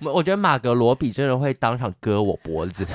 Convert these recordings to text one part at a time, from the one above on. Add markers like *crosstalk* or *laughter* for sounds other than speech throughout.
我觉得马格罗比真的会当场割我脖子。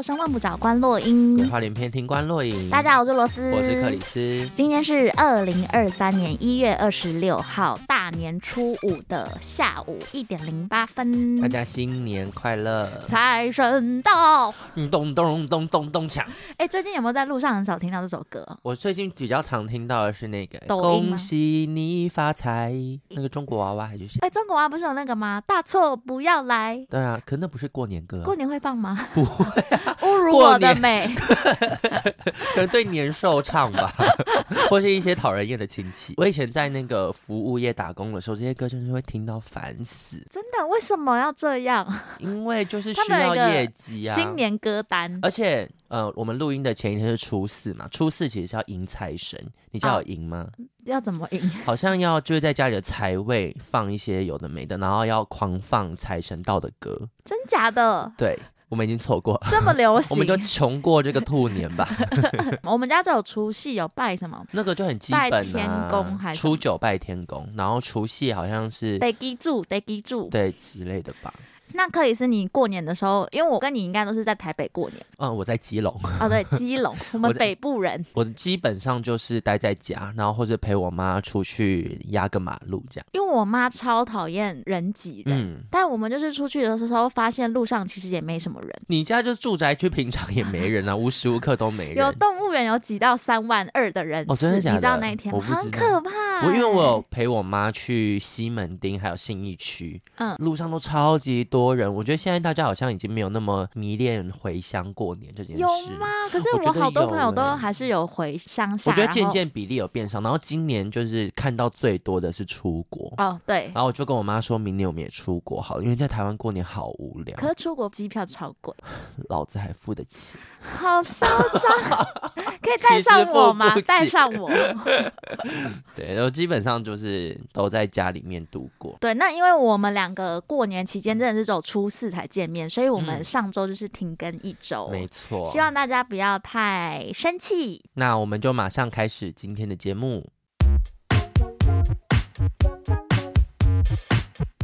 求生万不找关洛英，桂花连篇听关洛影。大家好，我是罗斯，我是克里斯。今天是二零二三年一月二十六号大年初五的下午一点零八分。大家新年快乐！财神到！咚咚咚咚咚咚锵！哎，最近有没有在路上很少听到这首歌？我最近比较常听到的是那个“恭喜你发财”，那个中国娃娃还是谁？哎，中国娃娃不是有那个吗？大错不要来。对啊，可那不是过年歌啊。过年会放吗？不会啊。*laughs* 侮辱我的美，*laughs* 可能对年兽唱吧，*laughs* 或是一些讨人厌的亲戚。我以前在那个服务业打工的时候，这些歌真是会听到烦死。真的？为什么要这样？因为就是需要业绩啊。新年歌单，而且呃，我们录音的前一天是初四嘛，初四其实是要迎财神，你家有迎吗？啊，要怎么迎？好像要就是在家里的财位放一些有的没的，然后要狂放财神到的歌。真假的？对。我们已经错过这么流行，我们就穷过这个兔年吧。*laughs* 我们家只有除夕有拜什么？那个就很基本啊。拜天公还是？初九拜天公，然后除夕好像是得记住，得记住，对之类的吧。那克里斯，你过年的时候，因为我跟你应该都是在台北过年。嗯，我在基隆。哦，对，*laughs* 基隆，我们北部人。我，我基本上就是待在家，然后或者陪我妈出去压个马路这样。因为我妈超讨厌人挤人，嗯，但我们就是出去的时候发现路上其实也没什么人。你家就是住宅区，平常也没人啊，无时无刻都没人。有动物园有挤到三万二的人。哦，真的假的？你知道那一天吗？很可怕。我因为我有陪我妈去西门町还有信义区，嗯，路上都超级多人。我觉得现在。大家好像已经没有那么迷恋回乡过年这件事，有吗？可是我好多朋友都还是有回乡下。我觉得渐渐比例有变少，然后今年就是看到最多的是出国哦，对。然后我就跟我妈说，明年我们也出国好了，因为在台湾过年好无聊。可是出国机票超贵，*laughs* 老子还付得起，好嚣张！可以带上我吗？带上我。*laughs* 对，然后基本上就是都在家里面度过。对，那因为我们两个过年期间真的是只有初四才见面，所以我们上周就是停更一周。没错，希望大家不要太生气。那我们就马上开始今天的节目。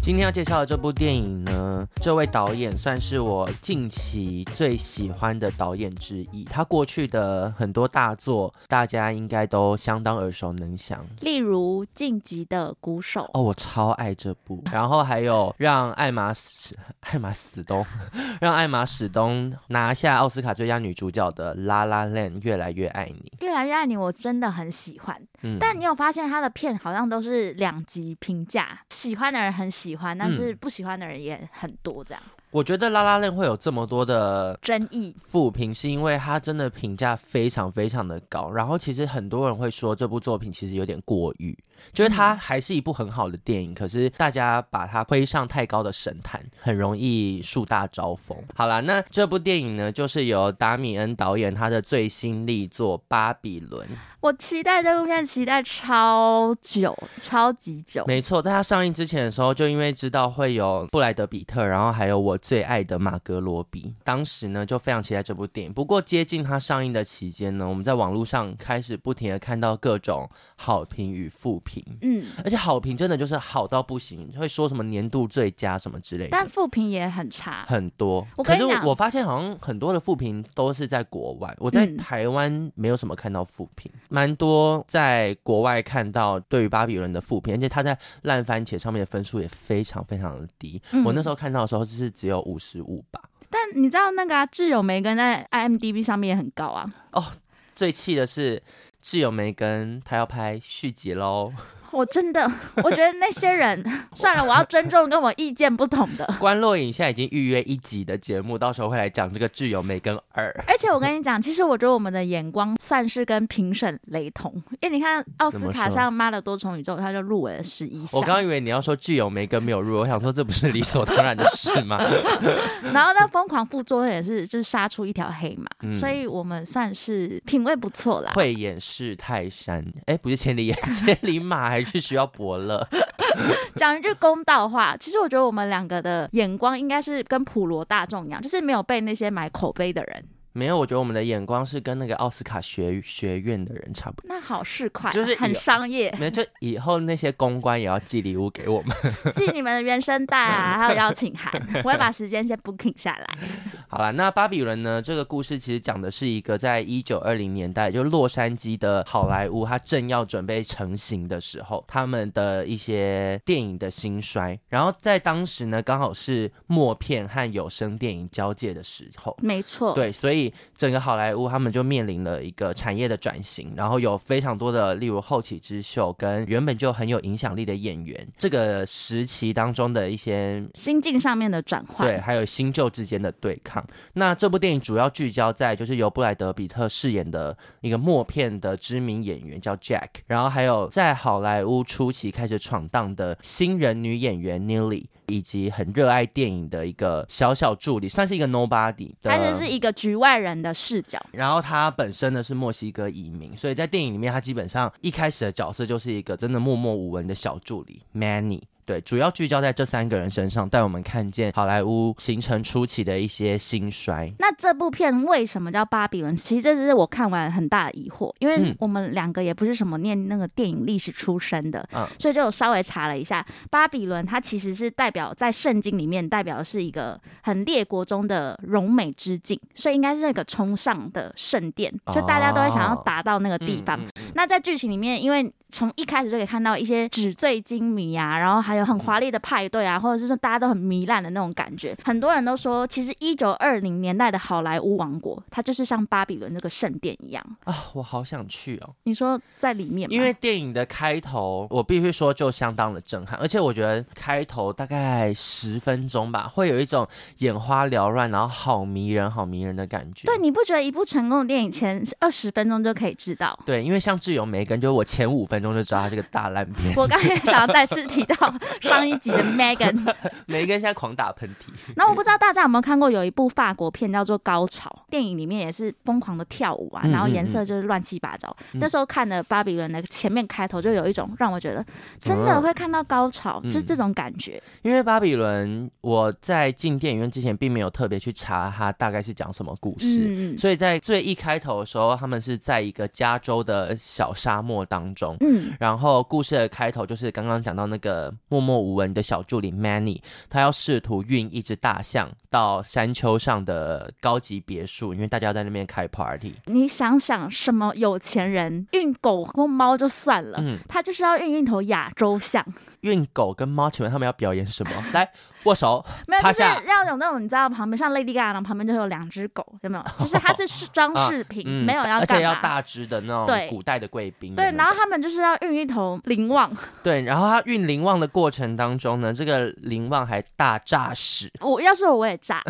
今天要介绍的这部电影呢，这位导演算是我近期最喜欢的导演之一。他过去的很多大作，大家应该都相当耳熟能详，例如《晋级的鼓手》哦，我超爱这部。然后还有让艾玛史艾玛史东 *laughs* 让艾玛史东拿下奥斯卡最佳女主角的《La La Land》，越来越爱你，越来越爱你，我真的很喜欢。嗯，但你有发现他的片好像都是两极评价，喜欢的人很喜欢。喜欢，但是不喜欢的人也很多，这样。我觉得《La La Land》会有这么多的争议负评，是因为它真的评价非常非常的高。然后其实很多人会说这部作品其实有点过誉，就是它还是一部很好的电影，可是大家把它推上太高的神坛，很容易树大招风。好啦，那这部电影呢，就是由达米恩导演他的最新力作《巴比伦》。我期待这部片，期待超久，超级久。没错，在它上映之前的时候，就因为知道会有布莱德比特，然后还有我最爱的马格罗比，当时呢就非常期待这部电影。不过接近它上映的期间呢，我们在网络上开始不停的看到各种好评与负评，嗯，而且好评真的就是好到不行，会说什么年度最佳什么之类的，但负评也很差，很多。我可是我发现好像很多的负评都是在国外，我在台湾没有什么看到负评。嗯蛮多在国外看到对于巴比伦的负评，而且他在烂番茄上面的分数也非常非常的低。嗯、我那时候看到的时候是只有五十五吧。但你知道那个啊，窒友梅根在 IMDB 上面也很高啊。哦，最气的是挚友梅根他要拍续集喽。我真的，我觉得那些人 *laughs* 算了，我要尊重跟我意见不同的。关洛影现在已经预约一集的节目，到时候会来讲这个挚友梅根二。而且我跟你讲，其实我觉得我们的眼光算是跟评审雷同，因为你看奥斯卡上《妈的多重宇宙》，他就入围了十一项。我刚刚以为你要说挚友梅根没有入围，我想说这不是理所当然的事吗？*laughs* 然后那疯狂副作用也是，就是杀出一条黑马，嗯、所以我们算是品味不错啦。慧眼识泰山，哎，不是千里眼，*laughs* 千里马还是？是需要伯乐。*laughs* 讲一句公道话，其实我觉得我们两个的眼光应该是跟普罗大众一样，就是没有被那些买口碑的人。没有，我觉得我们的眼光是跟那个奥斯卡学学院的人差不多。那好市侩，就是很商业。没有，就以后那些公关也要寄礼物给我们，*laughs* 寄你们的原声带啊，*laughs* 还有邀请函，我会把时间先 booking 下来。好了，那巴比伦呢？这个故事其实讲的是一个在一九二零年代，就洛杉矶的好莱坞，它正要准备成型的时候，他们的一些电影的兴衰。然后在当时呢，刚好是默片和有声电影交界的时候。没错。对，所以。整个好莱坞他们就面临了一个产业的转型，然后有非常多的，例如后起之秀跟原本就很有影响力的演员，这个时期当中的一些心境上面的转换，对，还有新旧之间的对抗。那这部电影主要聚焦在就是由布莱德比特饰演的一个默片的知名演员叫 Jack，然后还有在好莱坞初期开始闯荡的新人女演员 Nilly。以及很热爱电影的一个小小助理，算是一个 nobody，他只是一个局外人的视角。然后他本身呢是墨西哥移民，所以在电影里面他基本上一开始的角色就是一个真的默默无闻的小助理 Manny。对，主要聚焦在这三个人身上，带我们看见好莱坞形成初期的一些兴衰。那这部片为什么叫巴比伦？其实这是我看完很大的疑惑，因为我们两个也不是什么念那个电影历史出身的，嗯，所以就稍微查了一下，巴比伦它其实是代表在圣经里面代表的是一个很列国中的荣美之境，所以应该是那个崇尚的圣殿，就大家都会想要达到那个地方。哦嗯嗯嗯、那在剧情里面，因为从一开始就可以看到一些纸醉金迷啊，然后还有很华丽的派对啊，或者是说大家都很糜烂的那种感觉。很多人都说，其实一九二零年代的好莱坞王国，它就是像巴比伦那个圣殿一样啊！我好想去哦。你说在里面吗？因为电影的开头，我必须说就相当的震撼，而且我觉得开头大概十分钟吧，会有一种眼花缭乱，然后好迷人、好迷人的感觉。对，你不觉得一部成功的电影前二十分钟就可以知道？对，因为像窒友梅根，就是我前五分。分钟就知道他这个大烂片。我刚才想要再次提到 *laughs* 上一集的 *laughs* Megan，梅根现在狂打喷嚏。那我不知道大家有没有看过有一部法国片叫做《高潮》，电影里面也是疯狂的跳舞啊，然后颜色就是乱七八糟。嗯嗯嗯，那时候看的《巴比伦》的前面开头就有一种让我觉得真的会看到高潮，嗯、就是这种感觉。因为《巴比伦》，我在进电影院之前并没有特别去查它大概是讲什么故事，嗯、所以在最一开头的时候，他们是在一个加州的小沙漠当中。嗯，然后故事的开头就是刚刚讲到那个默默无闻的小助理 Manny，他要试图运一只大象到山丘上的高级别墅，因为大家在那边开 party。你想想，什么有钱人运狗或猫就算了，嗯，他就是要运一头亚洲象。运狗跟猫，请问他们要表演什么？*laughs* 来。握手，没有，就是要有那种你知道旁边像 Lady Gaga 旁边就有两只狗，有没有？*laughs* 就是它是是装饰品，没有要而且要大只的那种古代的贵宾。对，然后他们就是要运一头灵旺。*laughs* 对，然后他运灵旺的过程当中呢，这个灵旺还大炸屎。我要是我，我也炸，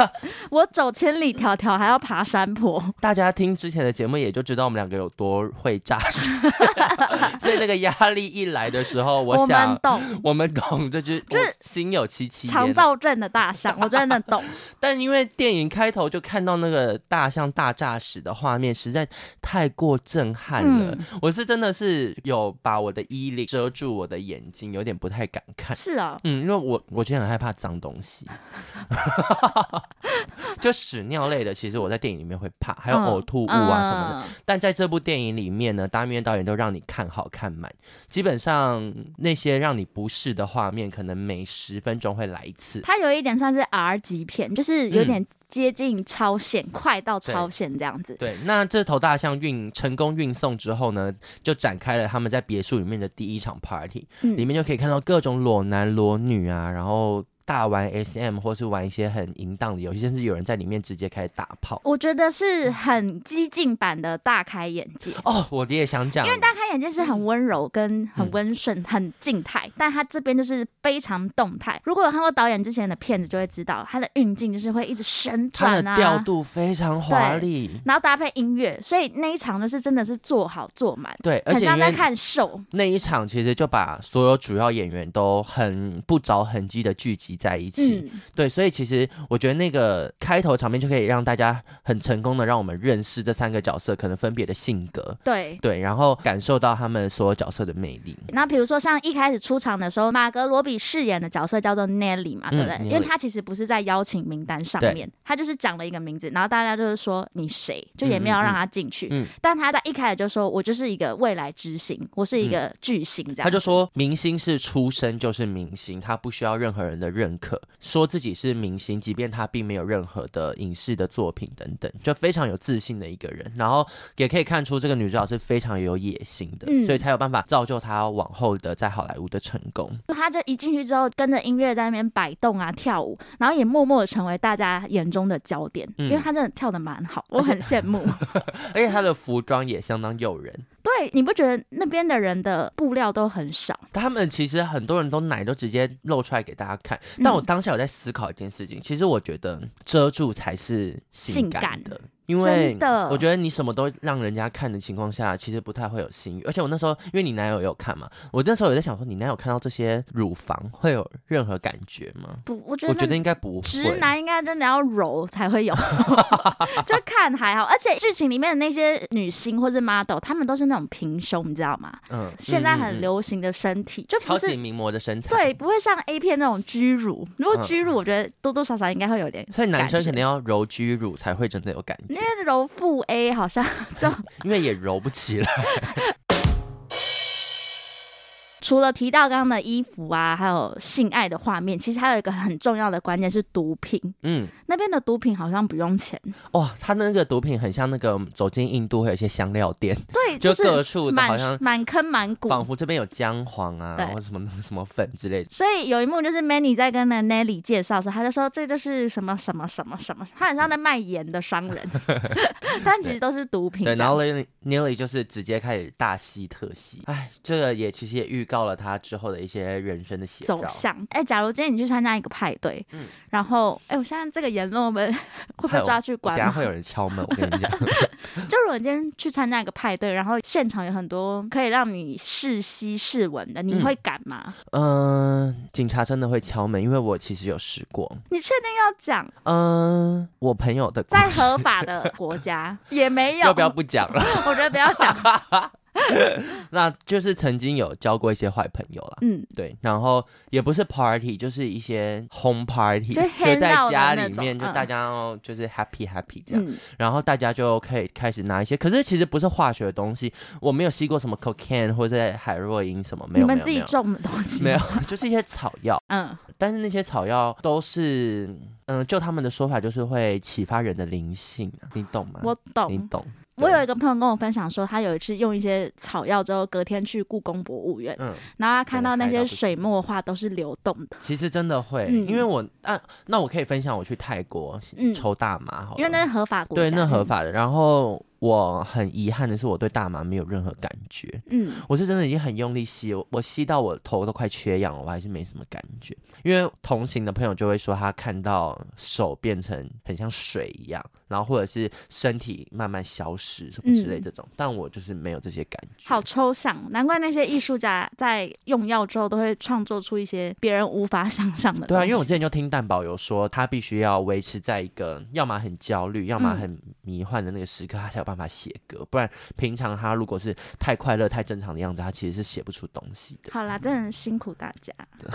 *laughs* 我走千里迢迢还要爬山坡。大家听之前的节目也就知道我们两个有多会炸屎，所以那个压力一来的时候，我想我们懂，我们懂，这就就是心有戚戚戚。肠躁症的大象，我真的懂。*laughs* 但因为电影开头就看到那个大象大炸屎的画面，实在太过震撼了。嗯、我是真的是有把我的衣领遮住我的眼睛，有点不太敢看。是啊、哦，嗯，因为我我其实很害怕脏东西，*laughs* 就屎尿类的，其实我在电影里面会怕，还有呕吐物啊什么的。嗯嗯、但在这部电影里面呢，达米安导演都让你看好看满，基本上那些让你不适的画面，可能每十分钟会。来一次，它有一点算是 R 级片，就是有点接近超限，嗯、快到超限这样子。对，那这头大象运成功运送之后呢，就展开了他们在别墅里面的第一场 party，嗯、里面就可以看到各种裸男裸女啊，然后。大玩 SM 或是玩一些很淫荡的游戏，甚至有人在里面直接开始打炮。我觉得是很激进版的大开眼界哦，我也想讲，因为大开眼界是很温柔跟很温顺、嗯、很静态，但他这边就是非常动态。如果有看过导演之前的片子，就会知道他的运镜就是会一直旋转啊，调度非常华丽，然后搭配音乐，所以那一场就是真的是做好做满。对，而且像在看秀。那一场其实就把所有主要演员都很不着痕迹的聚集。集在一起。嗯、对，所以其实我觉得那个开头场面就可以让大家很成功的让我们认识这三个角色可能分别的性格。对对，然后感受到他们所有角色的魅力。那比如说像一开始出场的时候，马格罗比饰演的角色叫做 Nelly 嘛，对不对？嗯、因为他其实不是在邀请名单上面，他就是讲了一个名字，然后大家就是说你谁，就也没有让他进去。嗯，嗯，但他在一开始就说，我就是一个未来之星，我是一个巨星，这样、嗯。他就说明星是出生就是明星，他不需要任何人的认可，说自己是明星，即便他并没有任何的影视的作品等等，就非常有自信的一个人。然后也可以看出这个女主角是非常有野心的，嗯、所以才有办法造就她往后的在好莱坞的成功。她就一进去之后，跟着音乐在那边摆动啊跳舞，然后也默默的成为大家眼中的焦点，嗯、因为她真的跳的蛮好，我很羡慕。*laughs* 而且她的服装也相当诱人。对，你不觉得那边的人的布料都很少？他们其实很多人都奶都直接露出来给大家看。但我当下有在思考一件事情，嗯、其实我觉得遮住才是性感的。性感因为我觉得你什么都让人家看的情况下，其实不太会有性欲。而且我那时候，因为你男友也有看嘛，我那时候有在想说，你男友看到这些乳房会有任何感觉吗？不，我觉得我觉得应该不会。直男应该真的要揉才会有，*laughs* *laughs* 就看还好。而且剧情里面的那些女星或是 model，她们都是那种平胸，你知道吗？嗯，现在很流行的身体，就不是超级名模的身材，对，不会像 A 片那种 G 乳。如果 G 乳，我觉得多多少少应该会有点。所以男生肯定要揉 G 乳才会真的有感觉。因为揉腹 A 好像 *laughs* 就 *laughs* 因为也揉不起来。除了提到刚刚的衣服啊，还有性爱的画面，其实还有一个很重要的关键是毒品。嗯，那边的毒品好像不用钱。哇，他那个毒品很像那个走进印度会有一些香料店，对，*laughs* 就各处的好像满坑满谷，仿佛这边有姜黄啊，对或什么什么粉之类的。所以有一幕就是 Manny 在跟那 Nelly 介绍的时候，他就说这就是什么什么什么什么，他很像在卖盐的商人，*laughs* 但其实都是毒品。对，然后 Nelly 就是直接开始大吸特吸。哎，这个也其实也预。告了他之后的一些人生的走向。哎、欸，假如今天你去参加一个派对，嗯，然后，哎、欸，我现在这个言论我们 *laughs* 会不会抓去关？等下会有人敲门，我跟你讲。*laughs* 就如果你今天去参加一个派对，然后现场有很多可以让你试吸试闻的，你会敢吗？嗯、呃，警察真的会敲门，因为我其实有试过。你确定要讲？嗯、呃，我朋友的在合法的国家 *laughs* 也没有，要不要不讲了？我觉得不要讲。*laughs* 那就是曾经有交过一些坏朋友啦，嗯，对，然后也不是 party，就是一些 home party，就在家里面，就大家就是 happy happy 这样，嗯、然后大家就可以开始拿一些，可是其实不是化学的东西，我没有吸过什么 cocaine 或者海洛因什么，没有，你们自己种的东西。没有，*laughs* 就是一些草药，嗯，但是那些草药都是，嗯，就他们的说法就是会启发人的灵性，你懂吗？我懂，你懂。我有一个朋友跟我分享说，他有一次用一些草药之后，隔天去故宫博物院，嗯，然后他看到那些水墨画都是流动的。其实真的会，嗯、因为我啊，那我可以分享我去泰国抽大麻，好、嗯，因为那是合法国家，对，那合法的。然后。我很遗憾的是，我对大麻没有任何感觉。嗯，我是真的已经很用力吸，我吸到我头都快缺氧了，我还是没什么感觉。因为同行的朋友就会说，他看到手变成很像水一样，然后或者是身体慢慢消失什么之类这种，嗯、但我就是没有这些感觉。好抽象，难怪那些艺术家在用药之后都会创作出一些别人无法想象的。对啊，因为我之前就听蛋宝有说，他必须要维持在一个要么很焦虑，要么很迷幻的那个时刻，他才有办法。办法写歌，不然平常他如果是太快乐、太正常的样子，他其实是写不出东西的。好啦，真的很辛苦大家，*laughs*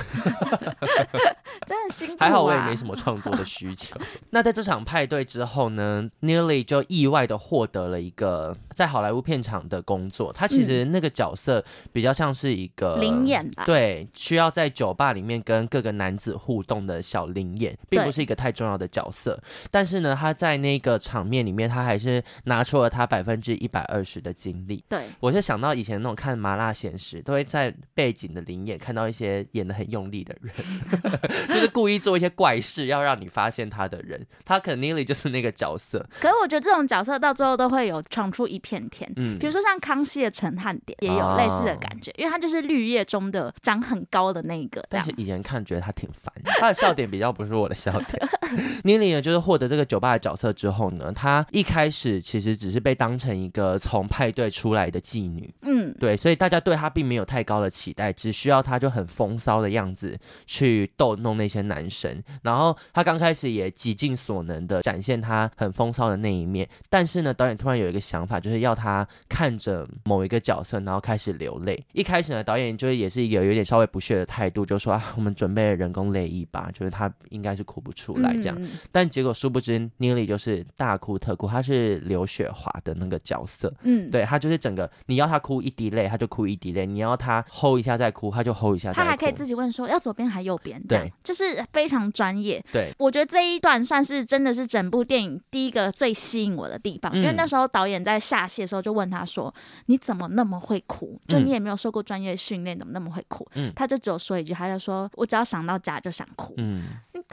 真的辛苦啊。还好我也没什么创作的需求。那在这场派对之后呢，Nearly 就意外的获得了一个在好莱坞片场的工作。他其实那个角色比较像是一个灵眼吧，对，需要在酒吧里面跟各个男子互动的小灵眼，并不是一个太重要的角色。但是呢，他在那个场面里面，他还是拿出了。他百分之一百二十的精力，对，我是想到以前那种看麻辣鲜师，都会在背景的灵眼看到一些演的很用力的人 *laughs* *laughs* 就是故意做一些怪事，要让你发现他的人，他肯定就是那个角色。可是我觉得这种角色到最后都会有闯出一片天，嗯，比如说像康熙的陈汉典也有类似的感觉，哦、因为他就是绿叶中的长很高的那个。但是以前看觉得他挺烦，他的笑点比较不是我的笑点。*laughs* Nelly 呢，就是获得这个酒吧的角色之后呢，他一开始其实只是。是被当成一个从派对出来的妓女，嗯，对，所以大家对她并没有太高的期待，只需要她就很风骚的样子去逗弄那些男生。然后她刚开始也极尽所能的展现她很风骚的那一面，但是呢，导演突然有一个想法，就是要她看着某一个角色，然后开始流泪。一开始呢，导演就是也是一个有点稍微不屑的态度，就说啊，我们准备人工泪液吧，就是她应该是哭不出来这样。嗯、但结果殊不知，Neely 就是大哭特哭，她是刘雪华的那个角色，嗯，对，他就是整个你要他哭一滴泪，他就哭一滴泪；你要他 hold 一下再哭，他就 hold 一下再哭。她还可以自己问说要左边还右边，对，就是非常专业。对，我觉得这一段算是真的是整部电影第一个最吸引我的地方，嗯、因为那时候导演在下戏的时候就问他说：“你怎么那么会哭？就你也没有受过专业训练，怎么那么会哭？”嗯，他就只有说一句，他就说：“我只要想到家就想哭。”嗯。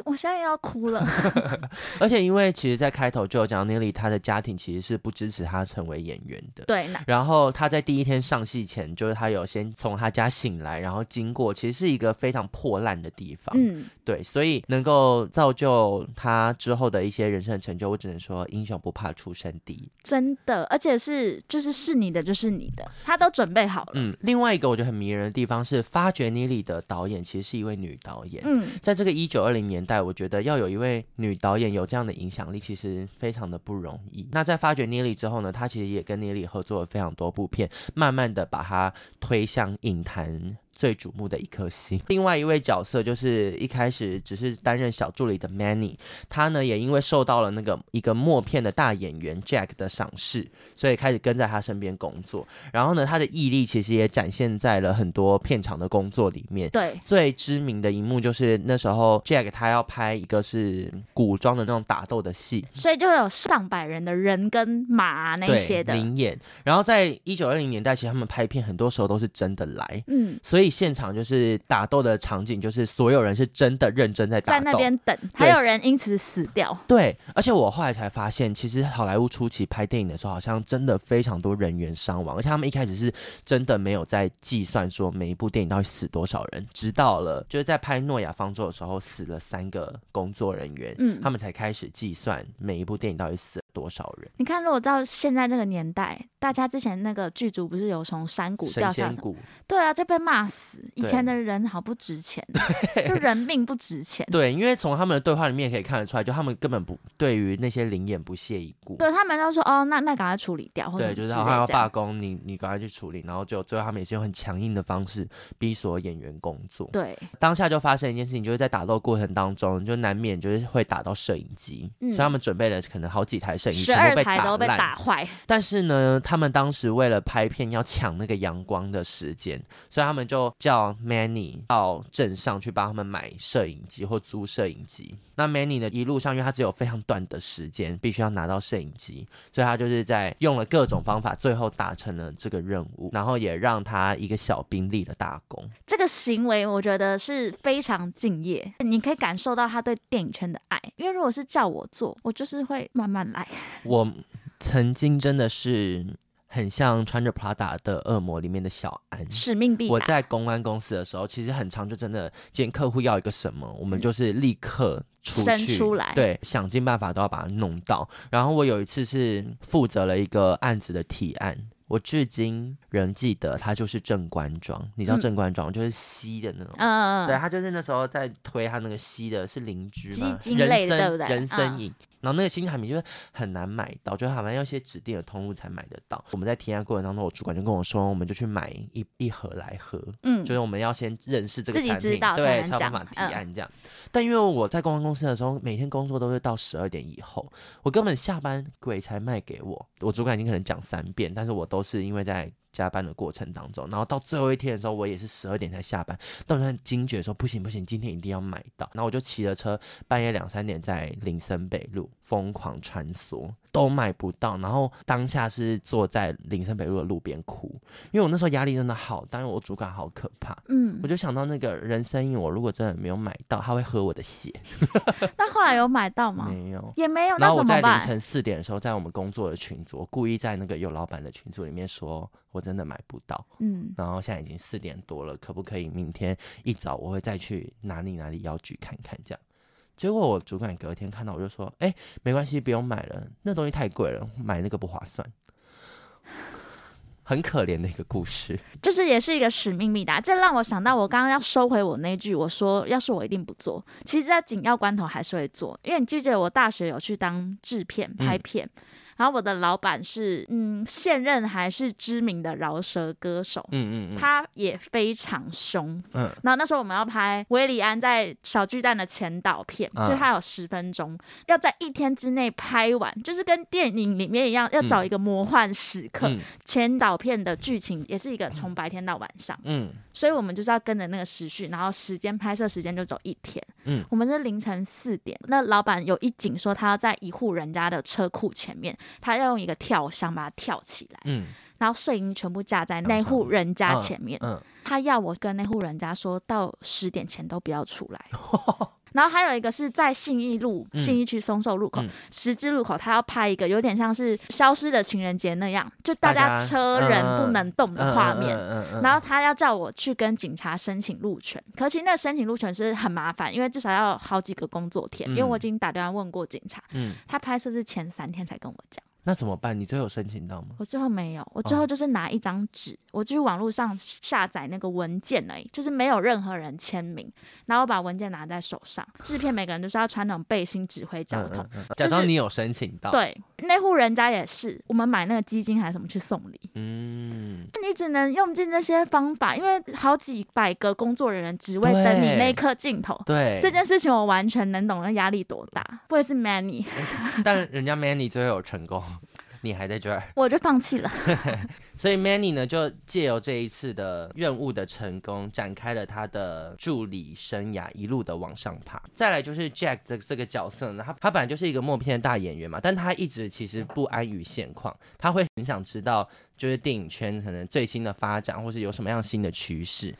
我现在要哭了，*laughs* 而且因为其实，在开头就有讲到 Nelly 他的家庭其实是不支持他成为演员的。对，然后他在第一天上戏前，就是他有先从他家醒来，然后经过，其实是一个非常破烂的地方。嗯，对，所以能够造就他之后的一些人生的成就，我只能说英雄不怕出身低。真的，而且是就是是你的就是你的，他都准备好了。嗯，另外一个我觉得很迷人的地方是，发掘 Neely 的导演其实是一位女导演。嗯，在这个一九二零年。代我觉得要有一位女导演有这样的影响力，其实非常的不容易。那在发掘之后呢，他其实也跟尼利合作了非常多部片，慢慢的把他推向影坛。最瞩目的一颗星。另外一位角色就是一开始只是担任小助理的 Manny，他呢也因为受到了那个一个默片的大演员 Jack 的赏识，所以开始跟在他身边工作。然后呢，他的毅力其实也展现在了很多片场的工作里面。对，最知名的一幕就是那时候 Jack 他要拍一个是古装的那种打斗的戏，所以就有上百人的人跟马那些的灵演。然后在一九二零年代，其实他们拍片很多时候都是真的来，嗯，所以。现场就是打斗的场景，就是所有人是真的认真在打斗，在那边等，还有人因此死掉。对，而且我后来才发现，其实好莱坞初期拍电影的时候，好像真的非常多人员伤亡，而且他们一开始是真的没有在计算说每一部电影到底死多少人，直到了就是在拍《诺亚方舟》的时候死了三个工作人员，嗯，他们才开始计算每一部电影到底死了多少人。你看，如果到现在这个年代，大家之前那个剧组不是有从山谷掉下来？对啊，就被骂死。以前的人好不值钱，*laughs* 就人命不值钱。对，因为从他们的对话里面也可以看得出来，就他们根本不对于那些灵眼不屑一顾。对，他们都说哦，那那赶快处理掉，或者对，就是好像要罢工，你你赶快去处理，然后就最后他们也是用很强硬的方式逼所有演员工作。对，当下就发生一件事情，就是在打斗过程当中，就难免就是会打到摄影机，嗯，所以他们准备了可能好几台摄影机，十二台都被打坏。但是呢，他们当时为了拍片要抢那个阳光的时间，所以他们就叫 Manny 到镇上去帮他们买摄影机或租摄影机。那 Manny 呢，一路上，因为他只有非常短的时间，必须要拿到摄影机，所以他就是在用了各种方法，最后达成了这个任务，然后也让他一个小兵立了大功。这个行为我觉得是非常敬业，你可以感受到他对电影圈的爱。因为如果是叫我做，我就是会慢慢来。*laughs* 我曾经真的是。很像穿着 Prada 的恶魔里面的小安，使命必达。我在公关公司的时候，其实很常就真的，今天客户要一个什么，我们就是立刻出去，出来，对，想尽办法都要把它弄到。然后我有一次是负责了一个案子的提案，我至今仍记得，他就是正官庄。你知道正官庄、嗯、就是吸的那种，嗯，对，他就是那时候在推他那个吸的是灵芝吗？基金类的，对不对？人参饮。嗯然后那个新产品就是很难买到，就好像要一些指定的通路才买得到。我们在提案过程当中，我主管就跟我说，我们就去买一一盒来喝，嗯，就是我们要先认识这个产品，对，才有办法提案这样。嗯、但因为我在公关公司的时候，每天工作都是到十二点以后，我根本下班鬼才卖给我。我主管已经可能讲三遍，但是我都是因为在。加班的过程当中，然后到最后一天的时候，我也是十二点才下班。到时候惊觉说不行不行，今天一定要买到。然后我就骑着车，半夜两三点在林森北路疯狂穿梭，都买不到。然后当下是坐在林森北路的路边哭，因为我那时候压力真的好大，因为我主管好可怕。嗯，我就想到那个人参饮，我如果真的没有买到，他会喝我的血。*laughs* 那后来有买到吗？没有，也没有。然后我在凌晨四点的时候，在我们工作的群组，我故意在那个有老板的群组里面说。我真的买不到，嗯，然后现在已经四点多了，可不可以明天一早我会再去哪里哪里药局看看这样？结果我主管隔天看到我就说：“哎、欸，没关系，不用买了，那东西太贵了，买那个不划算。”很可怜的一个故事，就是也是一个使命必达。这让我想到，我刚刚要收回我那句，我说要是我一定不做。其实，在紧要关头还是会做，因为你记不记得我大学有去当制片拍片。嗯然后我的老板是，嗯，现任还是知名的饶舌歌手，嗯嗯嗯，他也非常凶，嗯，然后那时候我们要拍韦礼安在小巨蛋的前导片，嗯、就他有十分钟，要在一天之内拍完，就是跟电影里面一样，要找一个魔幻时刻。嗯、前导片的剧情也是一个从白天到晚上，嗯，所以我们就是要跟着那个时序，然后时间拍摄时间就走一天，嗯，我们是凌晨四点，那老板有一景说他要在一户人家的车库前面。他要用一个跳箱把它跳起来，嗯，然后摄影全部架在那户人家前面，嗯，嗯，他要我跟那户人家说到十点前都不要出来。*laughs* 然后还有一个是在信义路、信义区松寿路口、十字路口，他要拍一个有点像是消失的情人节那样，就大家车人不能动的画面。然后他要叫我去跟警察申请路权，可其实那申请路权是很麻烦，因为至少要好几个工作天。嗯、因为我已经打电话问过警察，嗯、他拍摄是前三天才跟我讲。那怎么办？你最后申请到吗？我最后没有，我最后就是拿一张纸，哦、我就去网络上下载那个文件而已，就是没有任何人签名，然后我把文件拿在手上。制片每个人都是要穿那种背心指挥交通，嗯嗯嗯、假装你有申请到。对，那户人家也是，我们买那个基金还是什么去送礼。嗯，你只能用尽这些方法，因为好几百个工作人员只为等你那颗镜头。对，这件事情我完全能懂，那压力多大。不会是 Manny，*laughs* 但人家 Manny 最后有成功。你还在这儿，*laughs* 我就放弃了。*laughs* 所以 Manny 呢，就借由这一次的任务的成功，展开了他的助理生涯，一路的往上爬。再来就是 Jack 这这个角色呢，他他本来就是一个默片的大演员嘛，但他一直其实不安于现况，他会很想知道，就是电影圈可能最新的发展，或是有什么样新的趋势。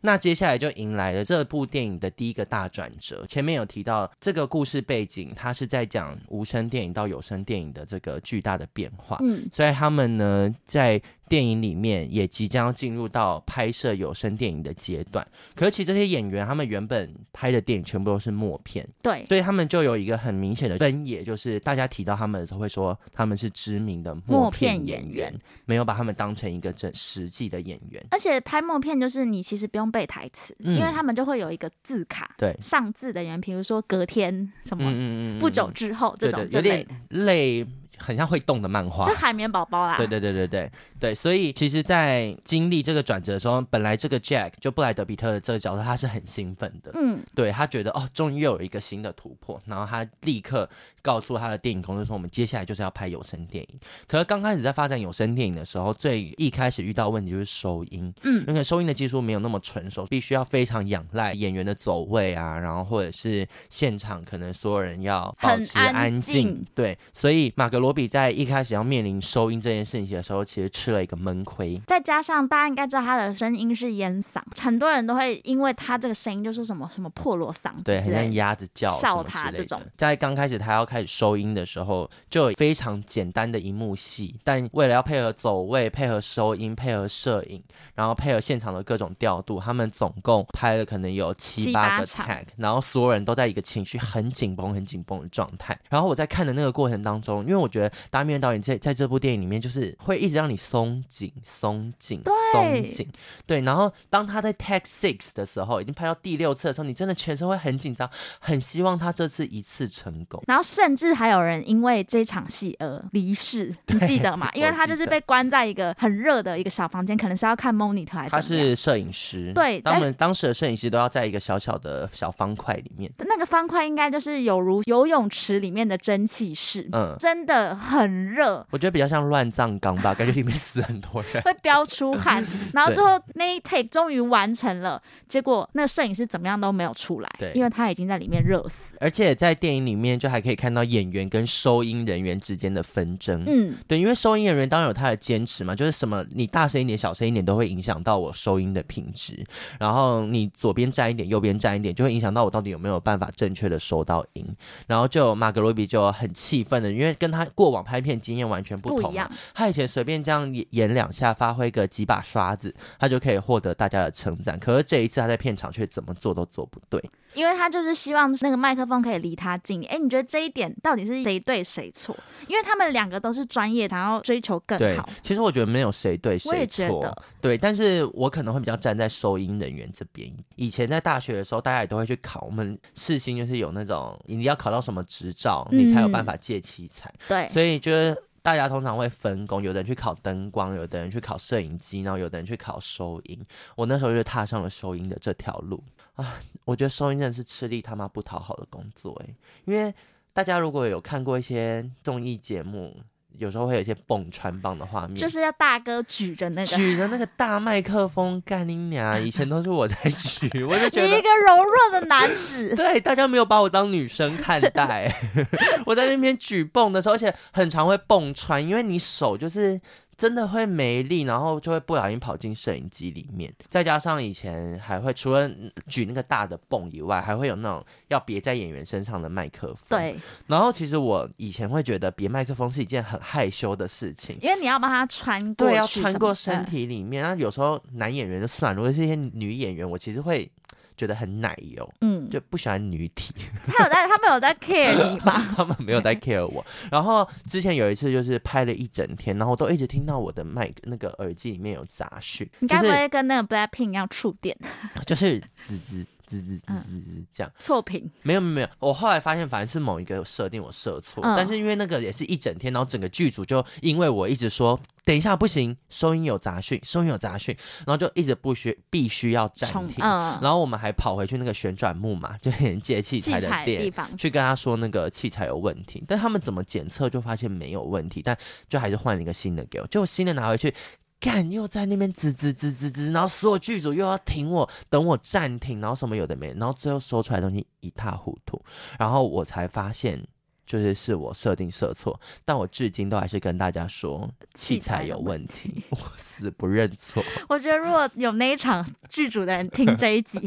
那接下来就迎来了这部电影的第一个大转折。前面有提到这个故事背景，它是在讲无声电影到有声电影的这个巨大的变化。嗯，所以他们呢在。电影里面也即将要进入到拍摄有声电影的阶段，可是其实这些演员他们原本拍的电影全部都是默片，对，所以他们就有一个很明显的分野，就是大家提到他们的时候会说他们是知名的默片演员，没有把他们当成一个真实际的演员。而且拍默片就是你其实不用背台词，嗯、因为他们就会有一个字卡，对，上字的人，比如说隔天什么，嗯嗯嗯，不久之后这种，有点累。很像会动的漫画，就海绵宝宝啦。对对对对对对，所以其实，在经历这个转折的时候，本来这个 Jack 就布莱德比特的这个角色，他是很兴奋的。嗯，对，他觉得哦，终于又有一个新的突破，然后他立刻告诉他的电影公司说，我们接下来就是要拍有声电影。可是刚开始在发展有声电影的时候，最一开始遇到问题就是收音，嗯，因为收音的技术没有那么成熟，必须要非常仰赖演员的走位啊，然后或者是现场可能所有人要保持安静，对，所以马格罗。罗比在一开始要面临收音这件事情的时候，其实吃了一个闷亏。再加上大家应该知道他的声音是烟嗓，很多人都会因为他这个声音就是什么什么破锣嗓，对，很像鸭子叫，笑他这种。在刚开始他要开始收音的时候，就有非常简单的一幕戏，但为了要配合走位、配合收音、配合摄影，然后配合现场的各种调度，他们总共拍了可能有七八个 tag，然后所有人都在一个情绪很紧绷、很紧绷的状态。然后我在看的那个过程当中，因为我觉得。达米安导演在在这部电影里面，就是会一直让你松紧、松紧、松紧。对，然后当他在 Take Six 的时候，已经拍到第六次的时候，你真的全身会很紧张，很希望他这次一次成功。然后甚至还有人因为这场戏而离世，*laughs* 你记得吗？因为他就是被关在一个很热的一个小房间，可能是要看 monitor 还是他是摄影师。对，他们当时的摄影师都要在一个小小的小方块里面。那个方块应该就是有如游泳池里面的蒸汽室，嗯，真的。很热，我觉得比较像乱葬岗吧，*laughs* 感觉里面死很多人，会飙出汗。*laughs* 然后最后那一 take 终于完成了，结果那个摄影师怎么样都没有出来，对，因为他已经在里面热死。而且在电影里面就还可以看到演员跟收音人员之间的纷争，嗯，对，因为收音人员当然有他的坚持嘛，就是什么你大声一点、小声一点都会影响到我收音的品质，然后你左边站一点、右边站一点就会影响到我到底有没有办法正确的收到音。然后就马格罗比就很气愤的，因为跟他。过往拍片经验完全不同。不一样。他以前随便这样演演两下，发挥个几把刷子，他就可以获得大家的称赞。可是这一次他在片场却怎么做都做不对。因为他就是希望那个麦克风可以离他近。哎，你觉得这一点到底是谁对谁错？因为他们两个都是专业，然后追求更好。其实我觉得没有谁对谁错。我也觉得。对，但是我可能会比较站在收音人员这边。以前在大学的时候，大家也都会去考。我们世新就是有那种，你要考到什么执照，你才有办法借器材。嗯、对。所以就是大家通常会分工，有的人去考灯光，有的人去考摄影机，然后有的人去考收音。我那时候就踏上了收音的这条路。啊，我觉得收音真的是吃力他妈不讨好的工作诶，因为大家如果有看过一些综艺节目，有时候会有一些蹦穿帮的画面，就是要大哥举着那个举着那个大麦克风干你娘，以前都是我在举，我就觉得你一个柔弱的男子，*laughs* 对，大家没有把我当女生看待，*laughs* 我在那边举蹦的时候，而且很常会蹦穿，因为你手就是。真的会没力，然后就会不小心跑进摄影机里面。再加上以前还会除了举那个大的泵以外，还会有那种要别在演员身上的麦克风。对。然后其实我以前会觉得别麦克风是一件很害羞的事情，因为你要帮他穿过，对，要穿过身体里面。那有时候男演员就算，如果是一些女演员，我其实会。觉得很奶油，嗯，就不喜欢女体。他有在，他们有在 care 你吗？*laughs* 他们没有在 care 我。然后之前有一次就是拍了一整天，然后都一直听到我的麦那个耳机里面有杂讯。你该不会跟那个 Blackpink 一样触电？*laughs* 就是滋滋滋滋滋滋这样。错频？没有没有没有。我后来发现，反正是某一个设定我设错，嗯、但是因为那个也是一整天，然后整个剧组就因为我一直说。等一下，不行，收音有杂讯，收音有杂讯，然后就一直不需必须要暂停，嗯、然后我们还跑回去那个旋转木马，*laughs* 就连接器材的店去跟他说那个器材有问题，但他们怎么检测就发现没有问题，但就还是换了一个新的给我，结果新的拿回去，干又在那边吱吱吱吱吱，然后所有剧组又要停我，等我暂停，然后什么有的没，然后最后收出来的东西一塌糊涂，然后我才发现。就是是我设定设错，但我至今都还是跟大家说器材有问题，我死不认错。*laughs* 我觉得如果有那一场剧组的人听这一集，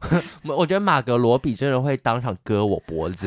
*laughs* 我觉得马格罗比真的会当场割我脖子。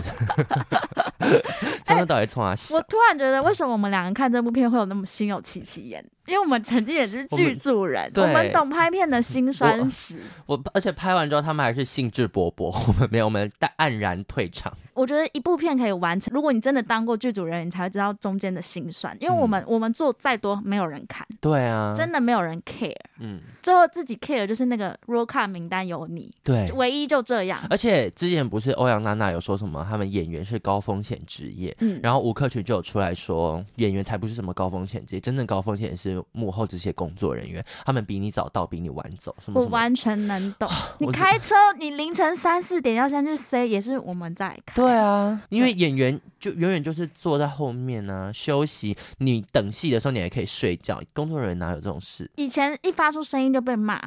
*laughs* 他们到底从哪？我突然觉得，为什么我们两个看这部片会有那么心有戚戚焉？因为我们曾经也是剧组人，我们，懂拍片的辛酸史。我而且拍完之后，他们还是兴致勃勃。我们没有，我们但黯然退场。我觉得一部片可以完成，如果你真的当过剧组人，你才会知道中间的辛酸。因为我们、嗯、我们做再多，没有人看。对啊，真的没有人 care。嗯，最后自己 care 就是那个 roll call 名单有你。对，唯一就这样。而且之前不是欧阳娜娜有说什么，他们演员是高风险职业。嗯，然后吴克群就有出来说，演员才不是什么高风险职业，真正高风险是幕后这些。工作人员，他们比你早到，比你晚走，什么什么我完全能懂。你开车，你凌晨三四点要先去塞，也是我们在开。对啊，因为演员就永远就是坐在后面啊，休息。你等戏的时候，你还可以睡觉。工作人员哪有这种事？以前一发出声音就被骂。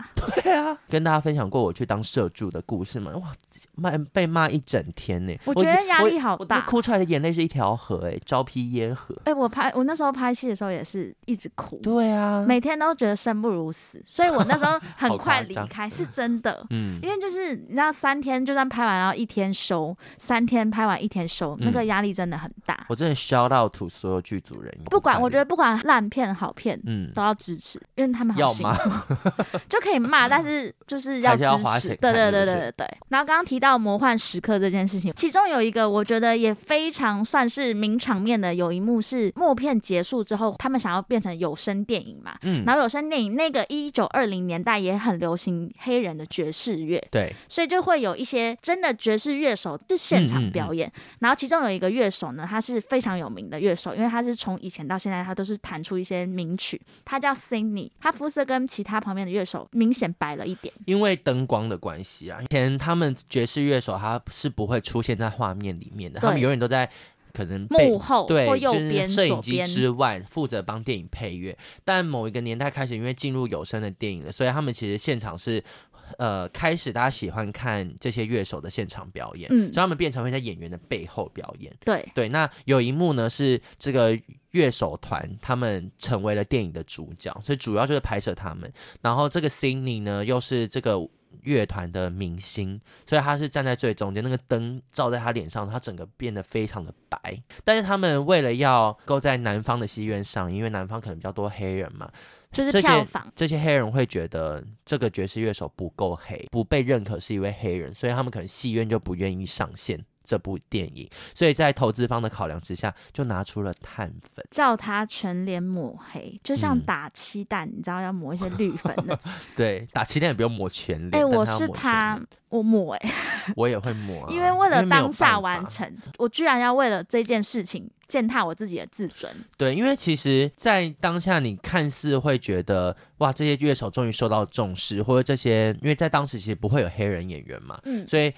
对啊，*laughs* 跟大家分享过我去当社助的故事嘛？哇，骂被骂一整天呢。我觉得压力好大，哭出来的眼泪是一条河，哎，昭披耶河。哎，我拍我那时候拍戏的时候也是一直哭。对啊，每天。都觉得生不如死，所以我那时候 *laughs* 很快离开，是真的。嗯，因为就是你知道，三天就算拍完，然后一天收，三天拍完一天收，那个压力真的很大。我真的 shout out to 所有剧组人员，不管我觉得不管烂片好片，嗯，都要支持，因为他们好辛苦，*laughs* 就可以骂，*laughs* 但是就是要支持。对对对对对对。然后刚刚提到魔幻时刻这件事情，其中有一个我觉得也非常算是名场面的，有一幕是默片结束之后，他们想要变成有声电影嘛，嗯。然后有声电影那个一九二零年代也很流行黑人的爵士乐，对，所以就会有一些真的爵士乐手是现场表演。嗯嗯嗯，然后其中有一个乐手呢，他是非常有名的乐手，因为他是从以前到现在他都是弹出一些名曲。他叫 Sydney，他肤色跟其他旁边的乐手明显白了一点，因为灯光的关系啊。以前他们爵士乐手他是不会出现在画面里面的，他们永远都在。可能幕后对，或右边、就是摄影机之外负责帮电影配乐。但某一个年代开始，因为进入有声的电影了，所以他们其实现场是呃开始大家喜欢看这些乐手的现场表演，嗯，所以他们变成会在演员的背后表演。对对，那有一幕呢是这个乐手团他们成为了电影的主角，所以主要就是拍摄他们。然后这个 Sidney 呢又是这个。乐团的明星，所以他是站在最中间，那个灯照在他脸上，他整个变得非常的白。但是他们为了要够在南方的戏院上，因为南方可能比较多黑人嘛，就是票房这些，这些黑人会觉得这个爵士乐手不够黑，不被认可是一位黑人，所以他们可能戏院就不愿意上线。这部电影，所以在投资方的考量之下，就拿出了碳粉，叫他全脸抹黑，就像打鸡蛋，嗯、你知道要抹一些绿粉那种。*laughs* 对，打鸡蛋也不用抹全脸。哎、欸，我是他，我抹哎、欸，我也会抹、啊，因为为了当下完成，我居然要为了这件事情践踏我自己的自尊。对，因为其实，在当下你看似会觉得，哇，这些乐手终于受到重视，或者这些，因为在当时其实不会有黑人演员嘛，嗯，所以。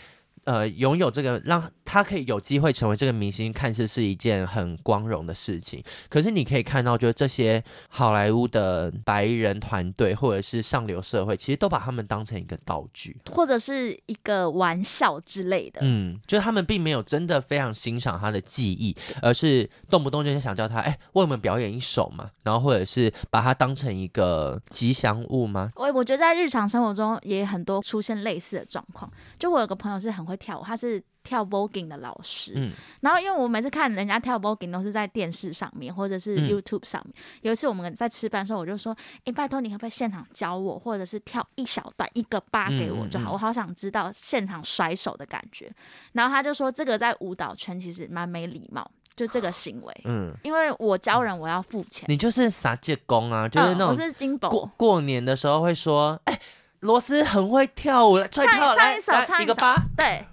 呃，拥有这个让他可以有机会成为这个明星，看似是一件很光荣的事情。可是你可以看到，就是这些好莱坞的白人团队或者是上流社会，其实都把他们当成一个道具，或者是一个玩笑之类的。嗯，就是他们并没有真的非常欣赏他的技艺，而是动不动就想叫他哎，为我们表演一首嘛，然后或者是把他当成一个吉祥物吗？我我觉得在日常生活中也很多出现类似的状况。就我有个朋友是很会。跳，他是跳 voguing 的老师，嗯，然后因为我每次看人家跳 voguing 都是在电视上面或者是 YouTube 上面。嗯、有一次我们在吃饭的时候，我就说：“哎、欸，拜托你可不可以现场教我，或者是跳一小段一个八给我就好，嗯。嗯嗯，我好想知道现场甩手的感觉。”然后他就说：“这个在舞蹈圈其实蛮没礼貌，就这个行为，嗯，因为我教人我要付钱，你就是撒借工啊，就是那种、嗯、我是金宝。过过年的时候会说，哎、欸，罗斯很会跳舞，来唱一唱，一首，唱一个八，对。”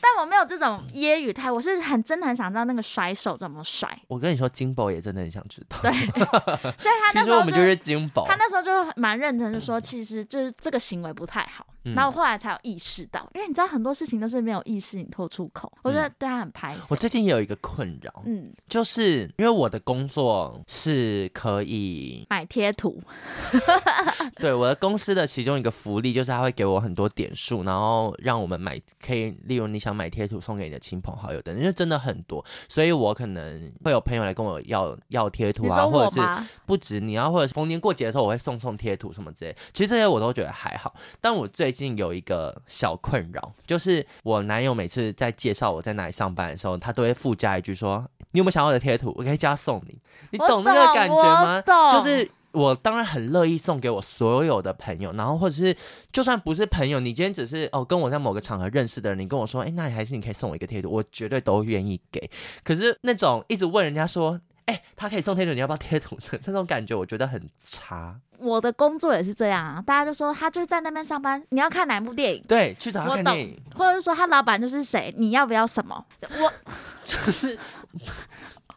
但我没有这种揶揄态，我是很真的很想知道那个甩手怎么甩。我跟你说，金宝也真的很想知道。对，*laughs* 所以他那时候我们就是金宝。他那时候就蛮认真的说，其实这这个行为不太好。嗯、然后我后来才有意识到，因为你知道很多事情都是没有意识你脱出口，我觉得对他很排斥。我最近也有一个困扰，嗯，就是因为我的工作是可以买贴图。*laughs* 对，我的公司的其中一个福利就是他会给我很多点数，然后让我们买，可以例如你想买贴图送给你的亲朋好友等，因为真的很多，所以我可能会有朋友来跟我要要贴图啊，或者是不止你要，或者是逢年过节的时候我会送送贴图什么之类。其实这些我都觉得还好，但我最近有一个小困扰，就是我男友每次在介绍我在哪里上班的时候，他都会附加一句说：“你有没有想要的贴图？我可以加送你。”你懂那个感觉吗？就是。我当然很乐意送给我所有的朋友，然后或者是就算不是朋友，你今天只是哦跟我在某个场合认识的人，你跟我说，哎，那你还是你可以送我一个贴图，我绝对都愿意给。可是那种一直问人家说，哎，他可以送贴图，你要不要贴图的 *laughs* 那种感觉，我觉得很差。我的工作也是这样啊，大家就说他就是在那边上班，你要看哪部电影？对，去找他看电影，或者是说他老板就是谁，你要不要什么？我 *laughs* 就是。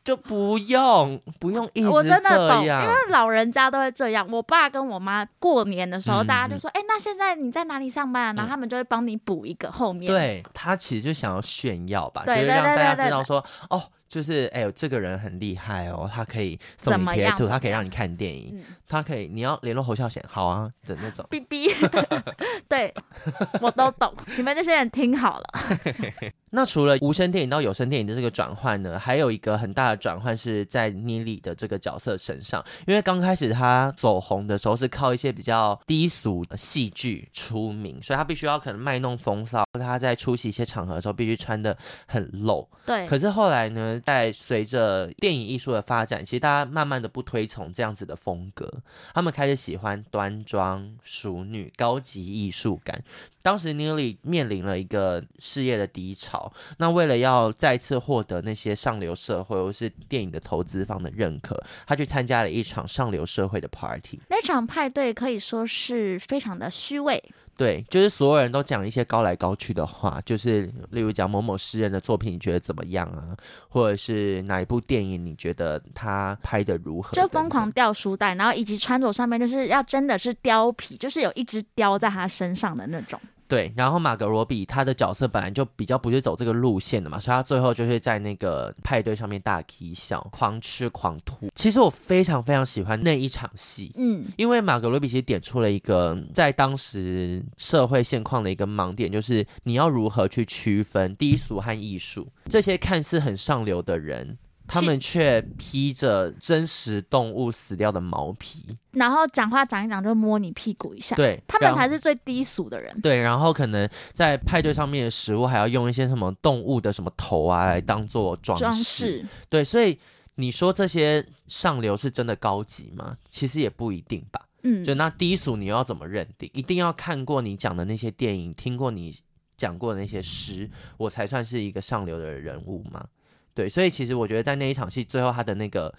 就不用不用一直这样，我真的懂，因为老人家都会这样。我爸跟我妈过年的时候，嗯、大家就说：“哎、欸，那现在你在哪里上班、啊？”然后他们就会帮你补一个后面。对，他其实就想要炫耀吧，就是让大家知道说：“哦。”就是哎呦，这个人很厉害哦，他可以送你贴图，他可以让你看电影，嗯、他可以你要联络侯孝贤，好啊的那种。哔哔，*laughs* 对，我都懂，你们这些人听好了。*laughs* 那除了无声电影到有声电影的这个转换呢，还有一个很大的转换是在妮莉的这个角色身上，因为刚开始她走红的时候是靠一些比较低俗的戏剧出名，所以她必须要可能卖弄风骚，或者他在出席一些场合的时候必须穿的很露。对，可是后来呢？在随着电影艺术的发展，其实大家慢慢的不推崇这样子的风格，他们开始喜欢端庄、淑女、高级艺术感。当时 Neely 面临了一个事业的低潮，那为了要再次获得那些上流社会或是电影的投资方的认可，他去参加了一场上流社会的 party。那场派对可以说是非常的虚伪。对，就是所有人都讲一些高来高去的话，就是例如讲某某诗人的作品，你觉得怎么样啊？或者是哪一部电影你觉得他拍的如何？就疯狂掉书袋，然后以及穿着上面就是要真的是貂皮，就是有一只貂在他身上的那种。对，然后马格罗比他的角色本来就比较不是走这个路线的嘛，所以他最后就是在那个派对上面大啼笑、狂吃狂吐。其实我非常非常喜欢那一场戏，嗯，因为马格罗比其实点出了一个在当时社会现况的一个盲点，就是你要如何去区分低俗和艺术。这些看似很上流的人。他们却披着真实动物死掉的毛皮，然后讲话讲一讲就摸你屁股一下。对，他们才是最低俗的人。对，然后可能在派对上面的食物还要用一些什么动物的什么头啊来当做装饰。对，所以你说这些上流是真的高级吗？其实也不一定吧。嗯，就那低俗你又要怎么认定？一定要看过你讲的那些电影，听过你讲过的那些诗，我才算是一个上流的人物吗？对，所以其实我觉得在那一场戏最后他的那个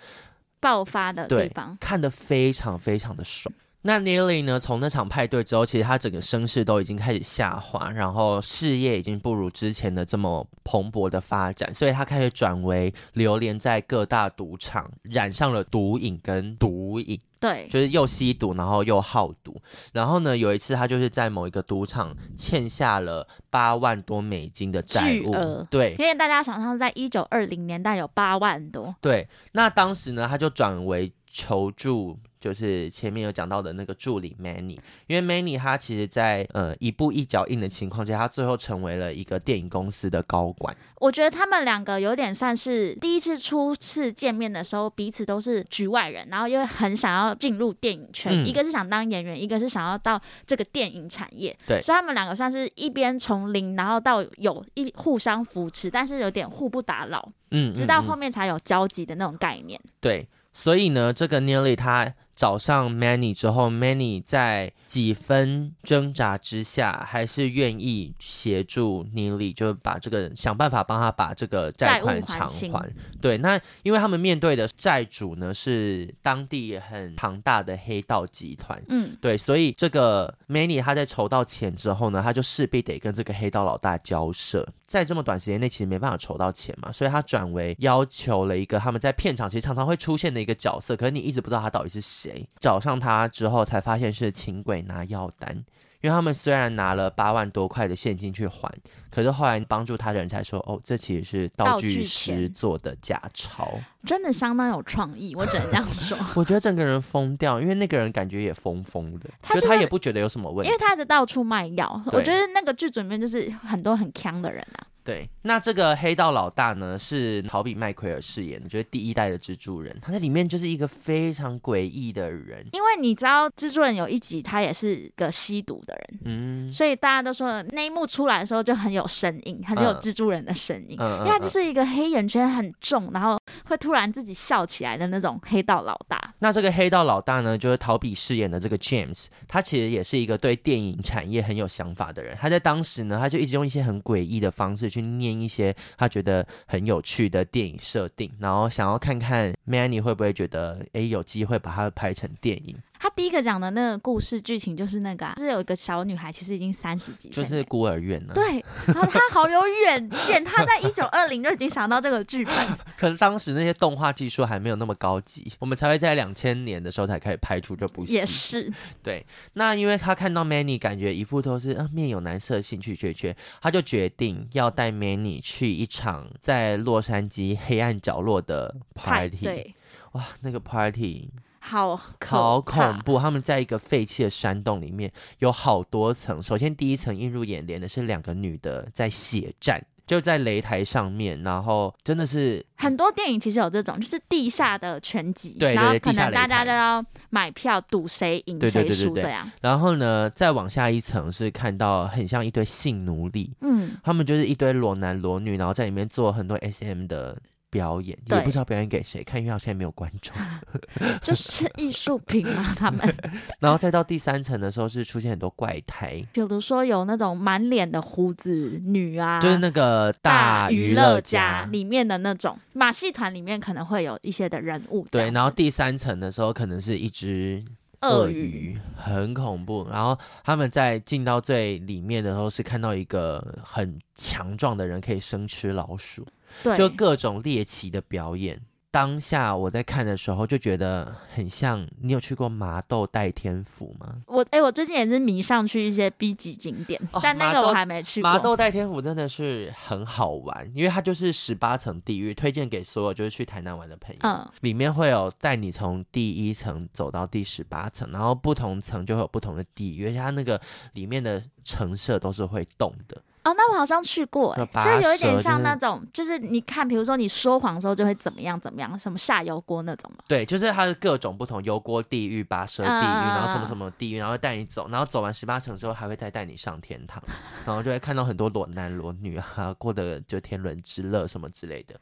爆发的地方，看得非常非常的爽。那 Neely 呢？从那场派对之后，其实他整个声势都已经开始下滑，然后事业已经不如之前的这么蓬勃的发展，所以他开始转为流连在各大赌场，染上了毒瘾跟毒瘾。对，就是又吸毒，然后又好赌。然后呢，有一次他就是在某一个赌场欠下了八万多美金的债务。呃、对，因为大家想象在一九二零年代有八万多。对，那当时呢，他就转为求助。就是前面有讲到的那个助理 Manny，因为 Manny 他其实在呃一步一脚印的情况下，他最后成为了一个电影公司的高管。我觉得他们两个有点算是第一次初次见面的时候，彼此都是局外人，然后又很想要进入电影圈，嗯、一个是想当演员，一个是想要到这个电影产业。对，所以他们两个算是一边从零，然后到有一互相扶持，但是有点互不打扰。嗯，直到后面才有交集的那种概念。对。所以呢，这个 Neely 他找上 Manny 之后，Manny 在几分挣扎之下，还是愿意协助 Neely，就是把这个想办法帮他把这个债款偿还。对，那因为他们面对的债主呢是当地很庞大的黑道集团，嗯，对，所以这个 Manny 他在筹到钱之后呢，他就势必得跟这个黑道老大交涉。在这么短时间内，其实没办法筹到钱嘛，所以他转为要求了一个他们在片场其实常常会出现的一个角色，可是你一直不知道他到底是谁。找上他之后，才发现是请鬼拿药单。因为他们虽然拿了八万多块的现金去还，可是后来帮助他的人才说，哦，这其实是道具师做的假钞，真的相当有创意，我只能这样说。*laughs* 我觉得整个人疯掉，因为那个人感觉也疯疯的，*laughs* 他、就、就他也不觉得有什么问题，因为他一直到处卖药。我觉得那个剧组里面就是很多很强的人啊。对，那这个黑道老大呢，是陶比麦奎尔饰演的，就是第一代的蜘蛛人。他在里面就是一个非常诡异的人，因为你知道蜘蛛人有一集他也是个吸毒的人，嗯，所以大家都说那一幕出来的时候就很有声音，很有蜘蛛人的声音，嗯，因为他就是一个黑眼圈很重，然后会突突然自己笑起来的那种黑道老大。那这个黑道老大呢，就是陶比饰演的这个 James，他其实也是一个对电影产业很有想法的人。他在当时呢，他就一直用一些很诡异的方式。去念一些他觉得很有趣的电影设定，然后想要看看 Manny 会不会觉得，哎，有机会把它拍成电影。他第一个讲的那个故事剧情就是那个、啊，就是有一个小女孩，其实已经三十几岁，就是孤儿院呢。对，然后他好有远见，他在一九二零就已经想到这个剧本。*laughs* 可是当时那些动画技术还没有那么高级，我们才会在两千年的时候才开始拍出这部戏。也是，对。那因为他看到 Manny 感觉一副都是啊面有难色，兴趣缺缺，他就决定要带 Manny 去一场在洛杉矶黑暗角落的 party。对，哇，那个 party。好，好恐怖！他们在一个废弃的山洞里面，有好多层。首先，第一层映入眼帘的是两个女的在血战，就在擂台上面。然后，真的是很多电影其实有这种，就是地下的拳击，对，然后可能大家都要买票赌谁赢谁输这样。然后呢，再往下一层是看到很像一堆性奴隶，嗯，他们就是一堆裸男裸女，然后在里面做很多 SM 的。表演也不知道表演给谁看，因为好像没有观众，*laughs* 就是艺术品嘛，他们。*laughs* 然后再到第三层的时候，是出现很多怪胎，比如说有那种满脸的胡子女啊，就是那个大娱乐家里面的那种马戏团里面可能会有一些的人物。对，然后第三层的时候，可能是一只鳄鱼，很恐怖。然后他们在进到最里面的时候，是看到一个很强壮的人可以生吃老鼠。对，就各种猎奇的表演。当下我在看的时候，就觉得很像。你有去过麻豆代天府吗？我哎、欸，我最近也是迷上去一些 B 级景点，哦、但那个我还没去过。麻豆代天府真的是很好玩，因为它就是十八层地狱，推荐给所有就是去台南玩的朋友。嗯，里面会有带你从第一层走到第十八层，然后不同层就会有不同的地狱，而且它那个里面的陈设都是会动的。哦，那我好像去过，就有一点像那种，就是你看，比如说你说谎的时候就会怎么样怎么样，什么下油锅那种嘛。对，就是它是各种不同油锅地狱、跋涉地狱，然后什么什么地狱，然后带你走，然后走完十八层之后还会再带你上天堂，然后就会看到很多裸男裸女啊，过得就天伦之乐什么之类的。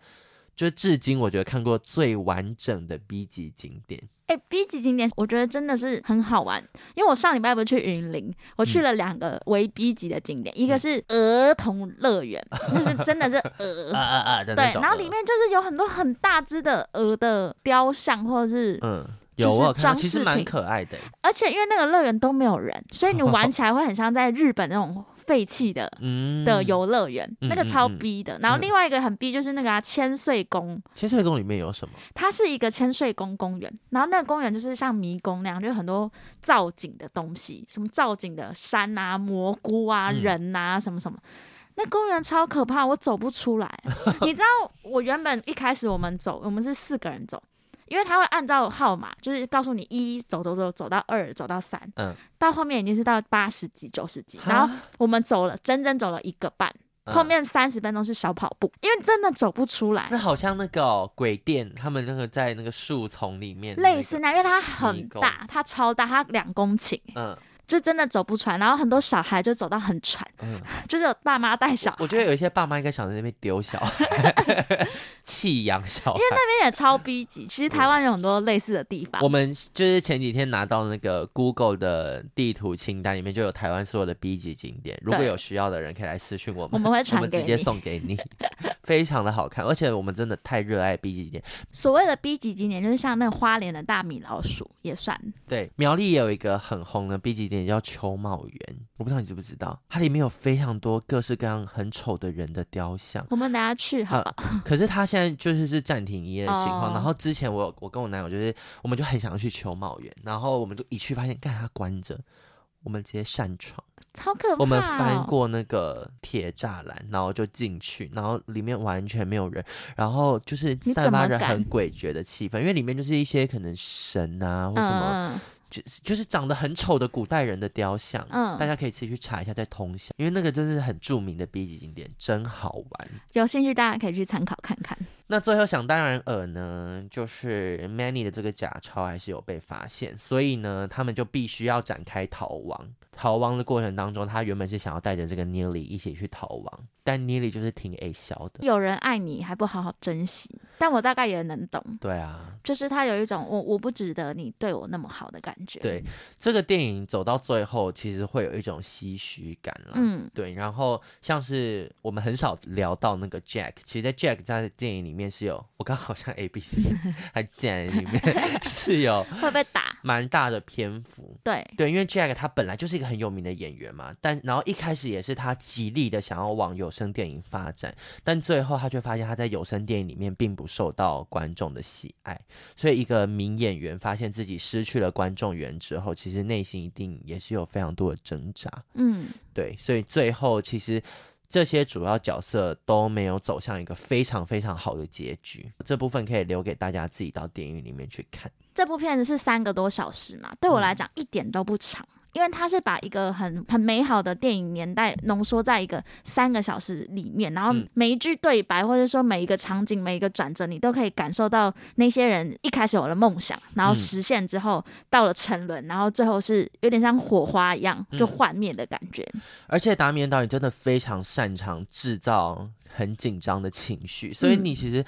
就是至今我觉得看过最完整的 B 级景点。哎、欸、，B 级景点我觉得真的是很好玩，因为我上礼拜不是去云林，我去了两个为 B 级的景点，嗯、一个是儿童乐园，那、嗯、是真的是 *laughs* 鹅啊啊啊！*laughs* 对，然后里面就是有很多很大只的鹅的雕像，或者是嗯。有我看，其实蛮可爱的。而且因为那个乐园都没有人，所以你玩 *laughs* 起来会很像在日本那种废弃的的游乐园，那个超逼的。然后另外一个很逼就是那个啊千岁宫。千岁宫里面有什么？它是一个千岁宫公园，然后那个公园就是像迷宫那样，就很多造景的东西，什么造景的山啊、蘑菇啊、人啊，什么什么。那公园超可怕，我走不出来。*laughs* 你知道，我原本一开始我们走，我们是四个人走。因为他会按照号码，就是告诉你一走走走走到二，走到三，嗯，到后面已经是到八十几、九十几，然后我们走了，整整走了一个半，嗯、后面三十分钟是小跑步，因为真的走不出来。那好像那个、哦、鬼店，他们那个在那个树丛里面，类似那，因为它很大，它超大，它两公顷，嗯。就真的走不出来，然后很多小孩就走到很喘，嗯，*laughs* 就是有爸妈带小孩。我觉得有一些爸妈应该想在那边丢小孩，*laughs* 弃养小孩。因为那边也超逼急，其实台湾有很多类似的地方。我们就是前几天拿到那个 Google 的地图清单，里面就有台湾所有的 B 级景点。如果有需要的人，可以来私讯我们，我们会 *laughs* 传给你，我们直接送给你。非常的好看，而且我们真的太热爱 B 级景点。所谓的 B 级景点，就是像那个花莲的大米老鼠也算。对，苗栗也有一个很红的 B 级景点叫秋茂园，我不知道你知不知道，它里面有非常多各式各样很丑的人的雕像。我们等下去好吧？可是他现在就是是暂停营业的情况。Oh. 然后之前我我跟我男友就是，我们就很想要去秋茂园，然后我们就一去发现，干它关着，我们直接擅闯。超可怕、哦！我们翻过那个铁栅栏，然后就进去，然后里面完全没有人，然后就是散发着很诡谲的气氛，因为里面就是一些可能神啊或什么。嗯就就是长得很丑的古代人的雕像，嗯，大家可以自己去查一下，在通宵，因为那个就是很著名的 B 级景点，真好玩。有兴趣大家可以去参考看看。那最后想当然尔呢，就是 Manny 的这个假钞还是有被发现，所以呢，他们就必须要展开逃亡。逃亡的过程当中，他原本是想要带着这个 Nili 一起去逃亡，但 Nili 就是挺矮小的。有人爱你还不好好珍惜，但我大概也能懂。对啊，就是他有一种我我不值得你对我那么好的感觉。对，这个电影走到最后，其实会有一种唏嘘感了。嗯，对。然后像是我们很少聊到那个 Jack，其实，在 Jack 在电影里面是有，我刚好像 A B C 还竟然里面 *laughs* 是有会被打蛮大的篇幅。对对，因为 Jack 他本来就是一个。很有名的演员嘛，但然后一开始也是他极力的想要往有声电影发展，但最后他却发现他在有声电影里面并不受到观众的喜爱，所以一个名演员发现自己失去了观众缘之后，其实内心一定也是有非常多的挣扎。嗯，对，所以最后其实这些主要角色都没有走向一个非常非常好的结局，这部分可以留给大家自己到电影里面去看。这部片子是三个多小时嘛，对我来讲一点都不长。因为他是把一个很很美好的电影年代浓缩在一个三个小时里面，然后每一句对白或者说每一个场景、每一个转折，你都可以感受到那些人一开始有了梦想，然后实现之后到了沉沦，然后最后是有点像火花一样就幻灭的感觉。而且达米安导演真的非常擅长制造很紧张的情绪，所以你其实。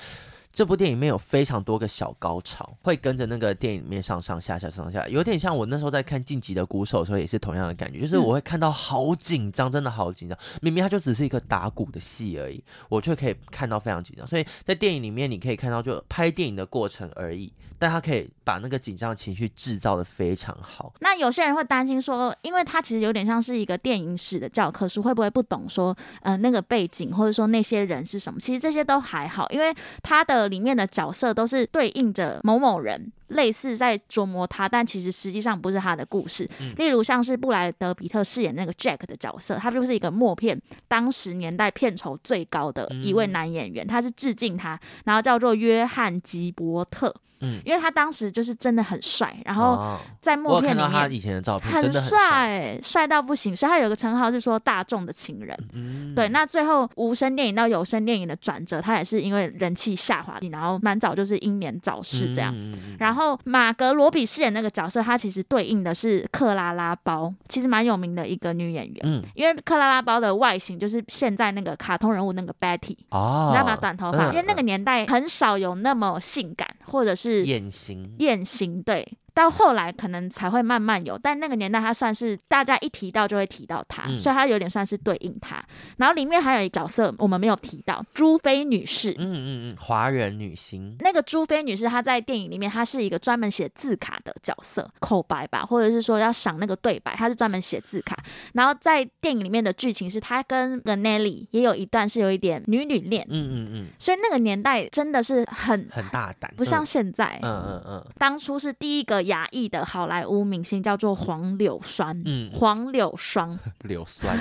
这部电影里面有非常多个小高潮，会跟着那个电影里面上上下下上下，有点像我那时候在看《晋级的鼓手》的时候，也是同样的感觉，就是我会看到好紧张，真的好紧张。明明它就只是一个打鼓的戏而已，我却可以看到非常紧张。所以在电影里面，你可以看到就拍电影的过程而已，但它可以把那个紧张情绪制造的非常好。那有些人会担心说，因为它其实有点像是一个电影史的教科书，会不会不懂说，呃，那个背景或者说那些人是什么？其实这些都还好，因为它的。里面的角色都是对应着某某人。类似在琢磨他，但其实实际上不是他的故事。嗯、例如像是布莱德彼特饰演那个 Jack 的角色，他就是一个默片当时年代片酬最高的一位男演员，嗯、他是致敬他，然后叫做约翰吉伯特。嗯，因为他当时就是真的很帅，然后在默片里面，哦、他以前的照片很帅，帅到不行，所以他有个称号是说大众的情人。嗯，对。那最后无声电影到有声电影的转折，他也是因为人气下滑，然后蛮早就是英年早逝这样。嗯、然后马格罗比饰演那个角色，他其实对应的是克拉拉包，其实蛮有名的一个女演员。嗯，因为克拉拉包的外形就是现在那个卡通人物那个 Betty 哦，你知道吗？短头发，嗯、因为那个年代很少有那么性感，或者是。是艳形，艳形对。到后来可能才会慢慢有，但那个年代他算是大家一提到就会提到他，嗯、所以他有点算是对应他。然后里面还有一个角色我们没有提到，朱菲女士。嗯嗯嗯，华人女星。那个朱菲女士她在电影里面，她是一个专门写字卡的角色，口白吧，或者是说要想那个对白，她是专门写字卡。然后在电影里面的剧情是，她跟 Nelly 也有一段是有一点女女恋。嗯嗯嗯。所以那个年代真的是很很大胆，不像现在。嗯。嗯嗯当初是第一个。亚裔的好莱坞明星叫做黄柳酸，嗯，黄柳霜，柳酸，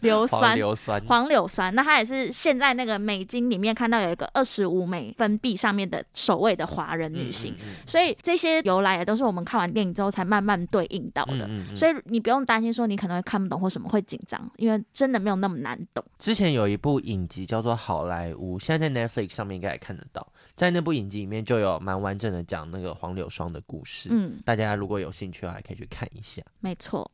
硫酸，硫酸，黄柳酸。那他也是现在那个美金里面看到有一个二十五美分币上面的首位的华人女性，嗯嗯嗯、所以这些由来也都是我们看完电影之后才慢慢对应到的。所以你不用担心说你可能会看不懂或什么会紧张，因为真的没有那么难懂。之前有一部影集叫做《好莱坞》，现在在 Netflix 上面应该也看得到。在那部影集里面就有蛮完整的讲那个黄柳霜的故事，嗯，大家如果有兴趣的话，还可以去看一下。没错。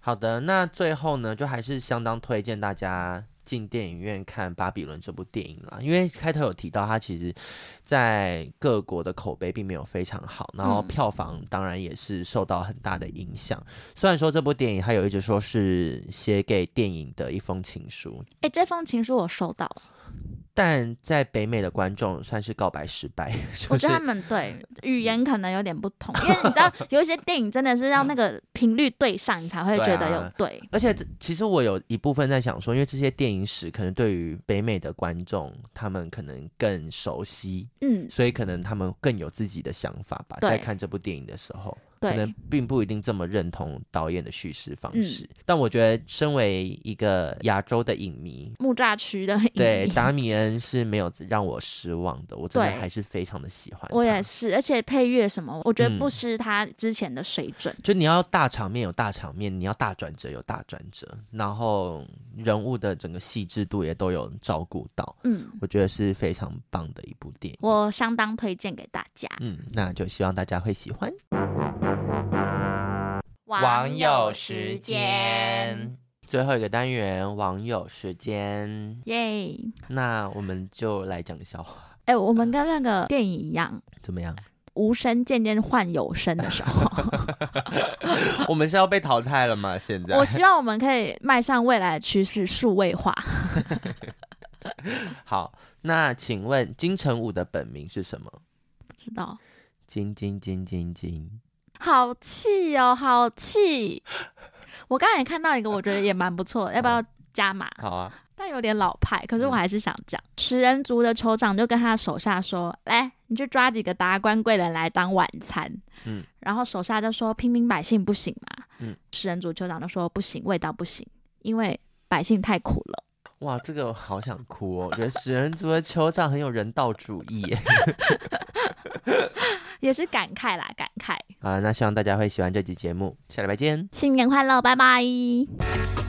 好的，那最后呢，就还是相当推荐大家进电影院看《巴比伦》这部电影啦，因为开头有提到，它其实在各国的口碑并没有非常好，然后票房当然也是受到很大的影响。嗯、虽然说这部电影它有一直说是写给电影的一封情书，哎，这封情书我收到。但在北美的观众算是告白失败，*laughs* 就是、我觉得他们对语言可能有点不同，因为你知道有一些电影真的是要那个频率对上，你才会觉得有对。而且其实我有一部分在想说，因为这些电影史可能对于北美的观众，他们可能更熟悉，嗯，所以可能他们更有自己的想法吧，在看这部电影的时候。可能并不一定这么认同导演的叙事方式，嗯、但我觉得身为一个亚洲的影迷，木栅区的影迷，对达米恩是没有让我失望的，我真的还是非常的喜欢。我也是，而且配乐什么，我觉得不失他之前的水准。嗯、就你要大场面有大场面，你要大转折有大转折，然后人物的整个细致度也都有照顾到。嗯，我觉得是非常棒的一部电影，我相当推荐给大家。嗯，那就希望大家会喜欢。网友时间，最后一个单元，网友时间，耶那我们就来讲个笑话。哎、欸，我们跟那个电影一样，怎么样？无声渐渐换有声的时候，*laughs* 我们是要被淘汰了吗？现在，我希望我们可以迈向未来的趋势，数位化。*laughs* 好，那请问金城武的本名是什么？不知道。金金金金金。好气哦，好气！我刚才也看到一个，我觉得也蛮不错的，*laughs* 要不要加码？好啊，但有点老派，可是我还是想讲。食人族的酋长就跟他手下说：“来，你去抓几个达官贵人来当晚餐。”嗯，然后手下就说：“平民百姓不行嘛。”嗯，食人族酋长就说：“不行，味道不行，因为百姓太苦了。”哇，这个我好想哭哦！我觉得食人族的酋长很有人道主义。*laughs* *laughs* 也是感慨啦，感慨。好，那希望大家会喜欢这集节目，下礼拜见，新年快乐，拜拜。